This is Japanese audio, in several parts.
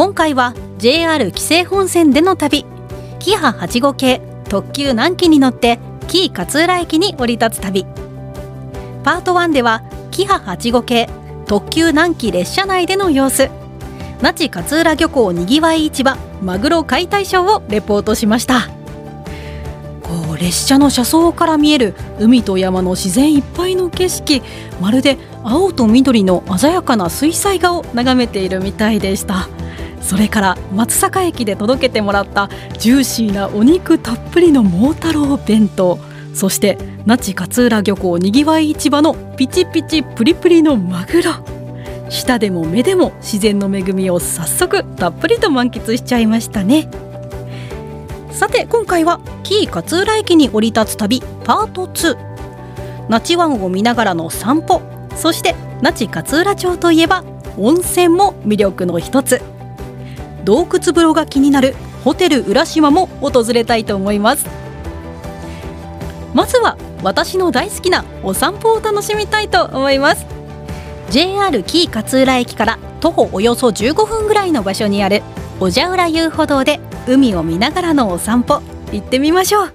今回は JR 紀勢本線での旅。キハ8号系特急南紀に乗って紀伊勝浦駅に降り立つ旅。パート1ではキハ8号系特急南紀列車内での様子。那智勝浦漁港にぎわい市場マグロ解体ショーをレポートしました。こう列車の車窓から見える海と山の自然いっぱいの景色。まるで青と緑の鮮やかな水彩画を眺めているみたいでした。それから松阪駅で届けてもらったジューシーなお肉たっぷりの桃太郎弁当そして那智勝浦漁港にぎわい市場のピチピチプリプリのマグロ。舌でも目でも自然の恵みを早速たっぷりと満喫しちゃいましたね。さて今回は紀伊勝浦駅に降り立つ旅パート2那智湾を見ながらの散歩そして那智勝浦町といえば温泉も魅力の一つ。洞窟風呂が気になるホテル浦島も訪れたいと思います。まずは私の大好きなお散歩を楽しみたいと思います。JR 紀伊勝浦駅から徒歩およそ15分ぐらいの場所にある小蛇浦遊歩道で海を見ながらのお散歩行ってみましょう。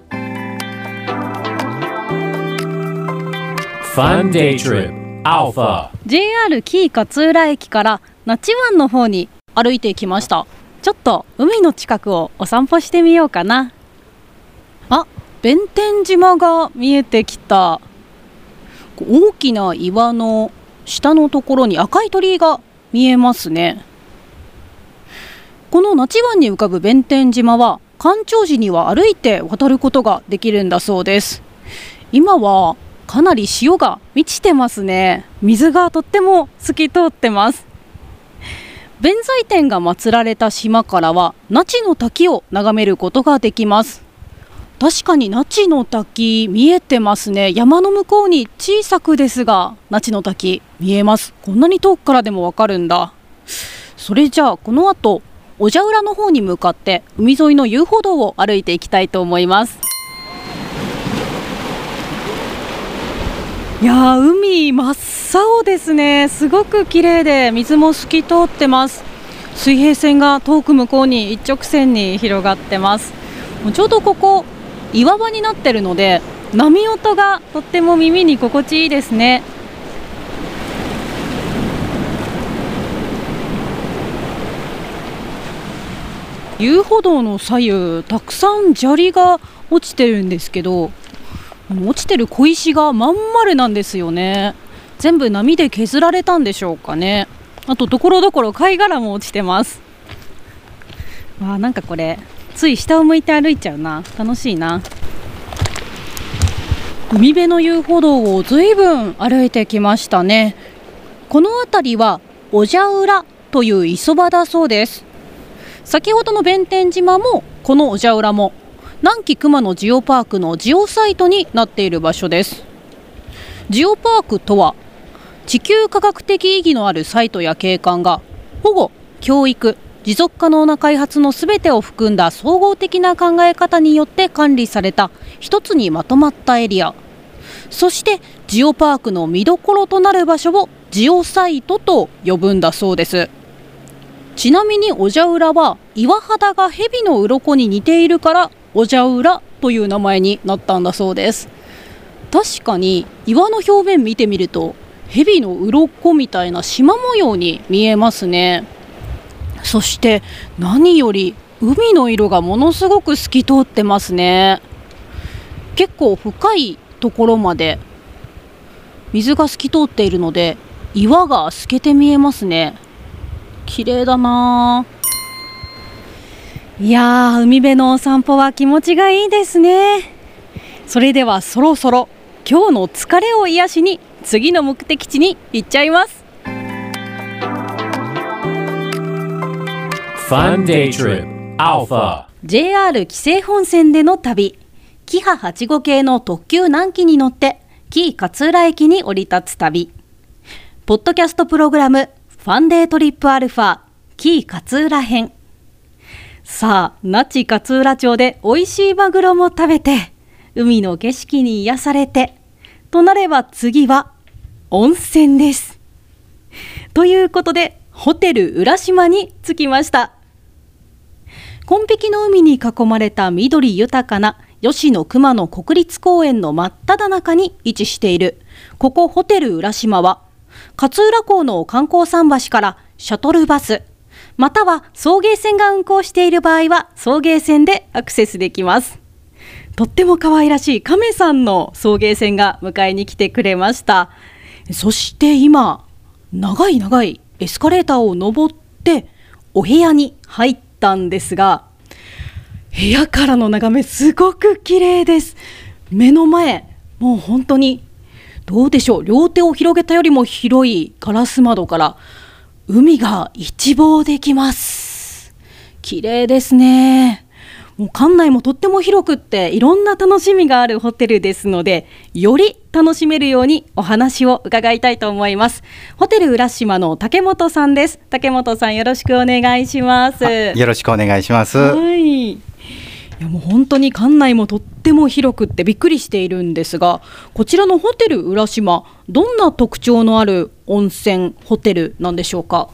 Fun Day Trip Alpha. JR 紀伊勝浦駅から那智湾の方に歩いてきました。ちょっと海の近くをお散歩してみようかな。あ弁天島が見えてきた。大きな岩の下のところに赤い鳥居が見えますね。この那智湾に浮かぶ弁天島は干潮時には歩いて渡ることができるんだそうです。今はかなり潮が満ちてますね。水がとっても透き通ってます。弁財天が祀られた島からは那智の滝を眺めることができます。確かに那智の滝見えてますね。山の向こうに小さくですが那智の滝見えます。こんなに遠くからでもわかるんだ。それじゃあこの後小蛇浦の方に向かって海沿いの遊歩道を歩いていきたいと思います。いやー海真っ青ですね。すごく綺麗で水も透き通ってます。水平線が遠く向こうに一直線に広がってます。もうちょうどここ岩場になってるので波音がとっても耳に心地いいですね。遊歩道の左右たくさん砂利が落ちてるんですけど落ちてる小石がまん丸なんですよね。全部波で削られたんでしょうかね。あとところどころ貝殻も落ちてます。わあなんかこれつい下を向いて歩いちゃうな。楽しいな。海辺の遊歩道をずいぶん歩いてきましたね。この辺りは小蛇浦という磯場だそうです。先ほどの弁天島もこの小蛇浦も南紀熊野ジオパークのジオサイトになっている場所です。ジオパークとは地球科学的意義のあるサイトや景観が保護教育持続可能な開発のすべてを含んだ総合的な考え方によって管理された一つにまとまったエリア。そしてジオパークの見どころとなる場所をジオサイトと呼ぶんだそうです。ちなみに小蛇浦は岩肌が蛇の鱗に似ているから小蛇浦という名前になったんだそうです。確かに岩の表面見てみると蛇の鱗みたいな縞模様に見えますね。そして何より海の色がものすごく透き通ってますね。結構深いところまで水が透き通っているので岩が透けて見えますね。綺麗だないやー海辺のお散歩は気持ちがいいですね。それではそろそろ今日の疲れを癒しに次の目的地に行っちゃいます。Fun Day Trip. Alpha. JR 紀勢本線での旅。キハ8号系の特急南紀に乗って紀伊勝浦駅に降り立つ旅。ポッドキャストプログラムファンデートリップアルファ紀伊勝浦編さあ那智勝浦町で美味しいマグロも食べて海の景色に癒されてとなれば次は温泉です。ということでホテル浦島に着きました。紺碧の海に囲まれた緑豊かな吉野熊野国立公園の真っ只中に位置しているここホテル浦島は勝浦港の観光桟橋からシャトルバスまたは送迎船が運航している場合は送迎船でアクセスできます。とっても可愛らしい亀さんの送迎船が迎えに来てくれました。そして今長い長いエスカレーターを登ってお部屋に入ったんですが部屋からの眺めすごく綺麗です。目の前もう本当にどうでしょう。両手を広げたよりも広いガラス窓から海が一望できます。綺麗ですね。もう館内もとっても広くっていろんな楽しみがあるホテルですのでより楽しめるようにお話を伺いたいと思います。ホテル浦島の竹本さんです。竹本さんよろしくお願いします。よろしくお願いします。はい。いやもう本当に館内もとっても広くってびっくりしているんですがこちらのホテル浦島どんな特徴のある温泉ホテルなんでしょうか？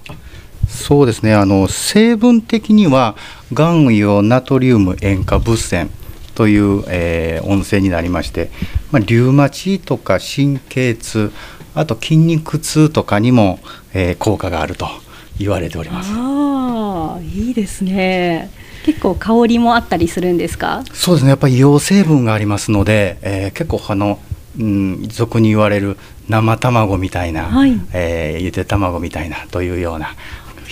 そうですね。あの成分的には岩硫ナトリウム塩化物泉という、えー温泉になりまして、まあ、リウマチとか神経痛、あと筋肉痛とかにも、えー効果があると言われております。ああいいですね結構香りもあったりするんですか？そうですね。やっぱり硫黄成分がありますので、えー結構あの、うん、俗に言われる生卵みたいな、はい。えーゆで卵みたいなというような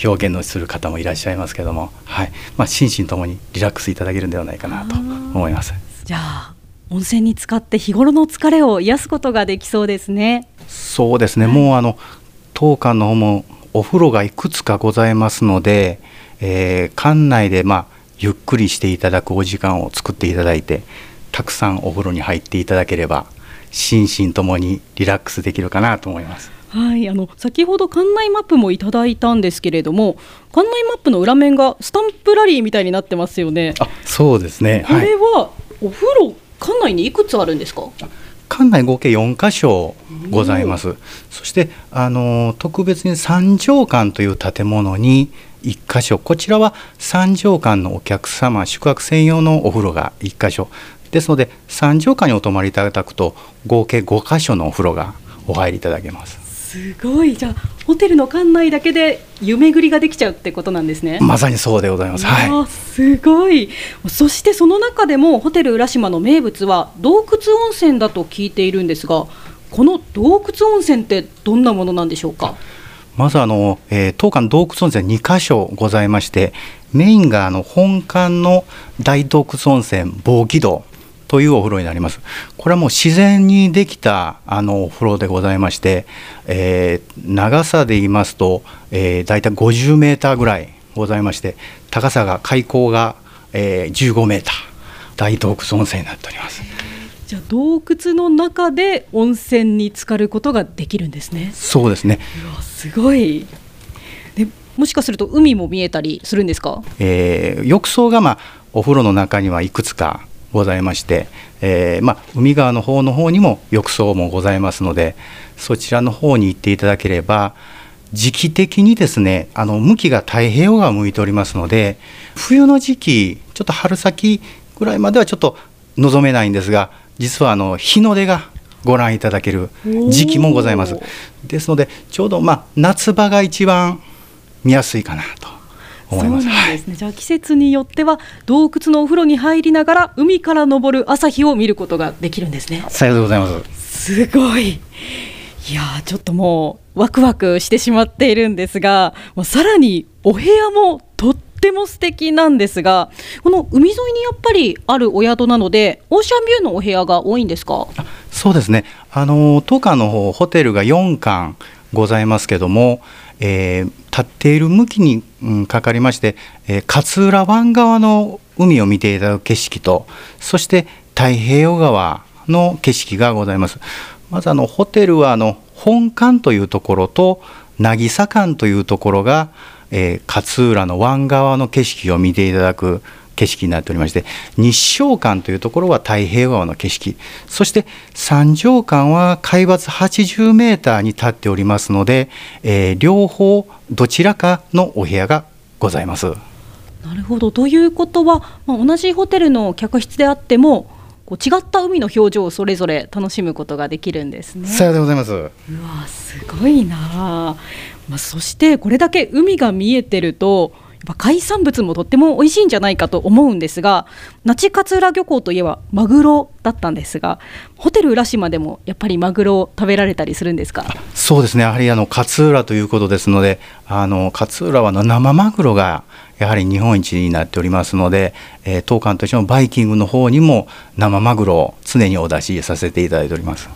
表現のする方もいらっしゃいますけども、はい。まあ、心身ともにリラックスいただけるんではないかなと思います。じゃあ温泉に浸かって日頃の疲れを癒すことができそうですね。そうですね、もうあの当館の方もお風呂がいくつかございますので、えー館内でまあゆっくりしていただくお時間を作っていただいてたくさんお風呂に入っていただければ心身ともにリラックスできるかなと思います。はい、あの先ほど館内マップもいただいたんですけれども館内マップの裏面がスタンプラリーみたいになってますよね。あそうですね、こはいれはお風呂館内にいくつあるんですか？館内合計4箇所ございます。そしてあの特別に三畳館という建物に1箇所こちらは三畳館のお客様宿泊専用のお風呂が1箇所ですので三畳館にお泊まりいただくと合計5箇所のお風呂がお入りいただけます。すごいじゃあホテルの館内だけで湯巡りができちゃうってことなんですね。まさにそうでございます。はい。すごいそしてその中でもホテル浦島の名物は洞窟温泉だと聞いているんですがこの洞窟温泉ってどんなものなんでしょうか？まずあの、えー当館洞窟温泉2箇所ございましてメインがあの本館の大洞窟温泉防気道というお風呂になります。これはもう自然にできたあのお風呂でございまして、えー長さで言いますと、えー、大体50メーターぐらいございまして高さが開口が、えー15メーター。大洞窟温泉になっております。じゃあ洞窟の中で温泉に浸かることができるんですね。そうですね。すごい。でもしかすると海も見えたりするんですか？えー浴槽が、まあ、お風呂の中にはいくつかございまして、えーまあ、海側の方の方にも浴槽もございますのでそちらの方に行っていただければ時期的にですねあの向きが太平洋側を向いておりますので冬の時期ちょっと春先ぐらいまではちょっと望めないんですが実はあの日の出がご覧いただける時期もございます。ですのでちょうど、まあ、夏場が一番見やすいかなと思います。そうなんですね、じゃあ季節によっては洞窟のお風呂に入りながら海から昇る朝日を見ることができるんですねさようでございます。すごいいやーちょっともうワクワクしてしまっているんですがもうさらにお部屋もとっても素敵なんですがこの海沿いにやっぱりあるお宿なのでオーシャンビューのお部屋が多いんですか？そうですね。あの当館の方ホテルが4館ございますけども、えー立っている向きに、うん、かかりまして、えー、勝浦湾側の海を見ていただく景色とそして太平洋側の景色がございます。まずあのホテルはあの本館というところと渚館というところが、えー、勝浦の湾側の景色を見ていただく景色になっておりまして日照館というところは太平洋側の景色そして三条館は海抜80メーターに立っておりますので、えー、両方どちらかのお部屋がございます。なるほどということは、まあ、同じホテルの客室であってもこう違った海の表情をそれぞれ楽しむことができるんですね。さようでございます。うわすごいな。まあ、そしてこれだけ海が見えてるとぱ海産物もとっても美味しいんじゃないかと思うんですが那智勝浦漁港といえばマグロだったんですがホテル浦島でもやっぱりマグロを食べられたりするんですか？そうですね。やはりあの勝浦ということですのであの勝浦は生マグロがやはり日本一になっておりますので、えー、当館としてもバイキングの方にも生マグロを常にお出しさせていただいております。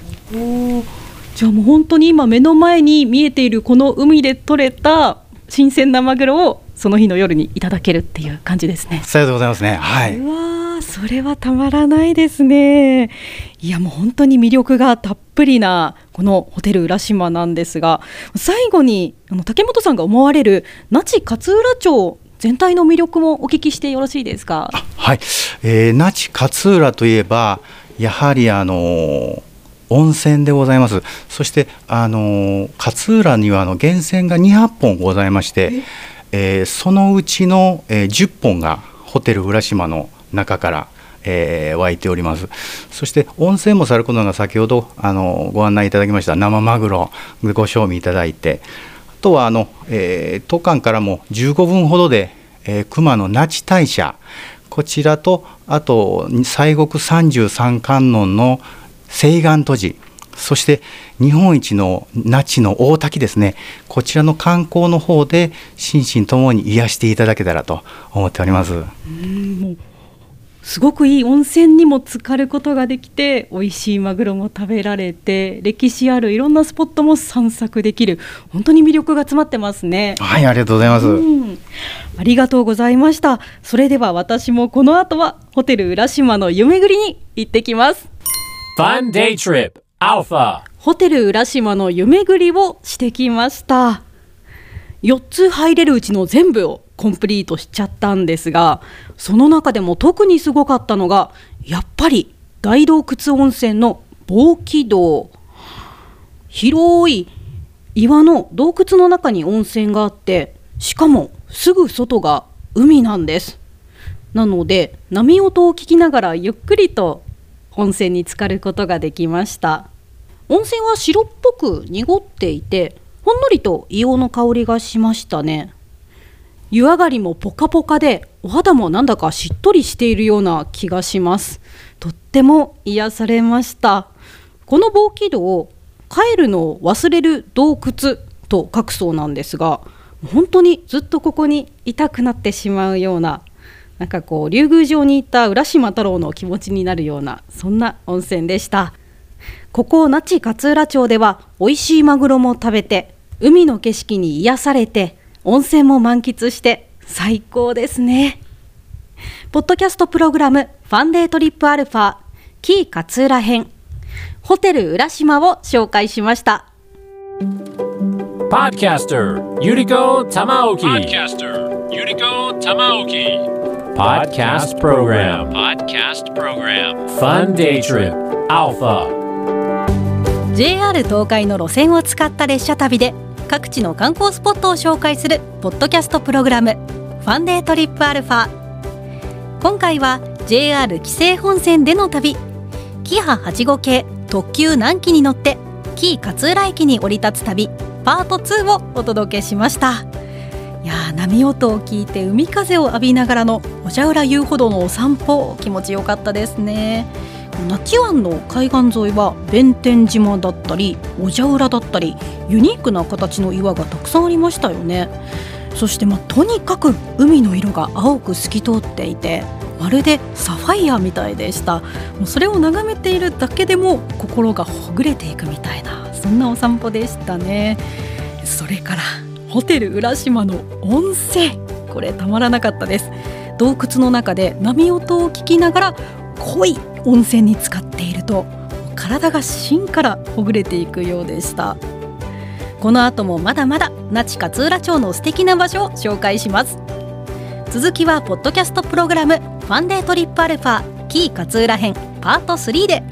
じゃあもう本当に今目の前に見えているこの海で採れた新鮮なマグロをその日の夜にいただけるっていう感じですね。さようでございますね。はい。うわそれはたまらないですね。いやもう本当に魅力がたっぷりなこのホテル浦島なんですが、最後にあの竹本さんが思われる那智勝浦町全体の魅力もお聞きしてよろしいですか？はい、えー、那智勝浦といえばやはりあのー温泉でございますそしてあの勝浦にはあの源泉が200本ございましてえー、そのうちの、えー、10本がホテル浦島の中からえー、湧いております。そして温泉もさることなが先ほどあのご案内いただきました生マグロご賞味いただいてあとはあの、えー、都間からも15分ほどで、えー、熊野那智大社こちらとあと西国三十三観音の西岸都寺そして日本一の那智の大滝ですね。こちらの観光の方で心身ともに癒していただけたらと思っております。すごくいい温泉にも浸かることができて美味しいマグロも食べられて歴史あるいろんなスポットも散策できる本当に魅力が詰まってますね。はいありがとうございます、うん、ありがとうございました。それでは私もこの後はホテル浦島の湯巡りに行ってきます Fun Day Trip Alpha ホテル浦島の湯巡りをしてきました。4つ入れるうちの全部をコンプリートしちゃったんですがその中でも特にすごかったのがやっぱり大洞窟温泉の防気道。広い岩の洞窟の中に温泉があってしかもすぐ外が海なんです。なので波音を聞きながらゆっくりと温泉に浸かることができました。温泉は白っぽく濁っていてほんのりと硫黄の香りがしましたね。湯上がりもポカポカでお肌もなんだかしっとりしているような気がします。とっても癒されました。この防気道帰るのを忘れる洞窟と書くそうなんですが本当にずっとここにいたくなってしまうようななんかこう竜宮城に行った浦島太郎の気持ちになるようなそんな温泉でした。ここ那智勝浦町では美味しいマグロも食べて海の景色に癒されて温泉も満喫して最高ですね。ポッドキャストプログラムファンデートリップアルファキー勝浦編。ホテル浦島を紹介しました。パッキャスターユリコ玉置パッキャスターユリコ玉置パッキャストプログラムパッキャストプログラムファンデートリップアルファ JR 東海の路線を使った列車旅で各地の観光スポットを紹介するポッドキャストプログラムファンデートリップアルファ。今回は JR 紀勢本線での旅キハ8号系特急南紀に乗って紀伊勝浦駅に降り立つ旅パート2をお届けしました。いや波音を聞いて海風を浴びながらのお茶浦遊歩道のお散歩気持ちよかったですね。那智湾の海岸沿いは弁天島だったり小蛇浦だったりユニークな形の岩がたくさんありましたよね。そしてまあとにかく海の色が青く透き通っていてまるでサファイアみたいでした。もうそれを眺めているだけでも心がほぐれていくみたいなそんなお散歩でしたね。それからホテル浦島の温泉。これたまらなかったです。洞窟の中で波音を聞きながら濃い温泉に浸かっていると体が芯からほぐれていくようでした。この後もまだまだ那智勝浦町の素敵な場所を紹介します。続きはポッドキャストプログラムファンデートリップアルファキー勝浦編パート3で。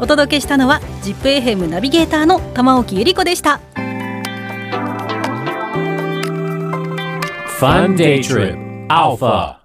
お届けしたのは ZIPFM ナビゲーターの玉置ゆり子でした。Fun Day Trip Alpha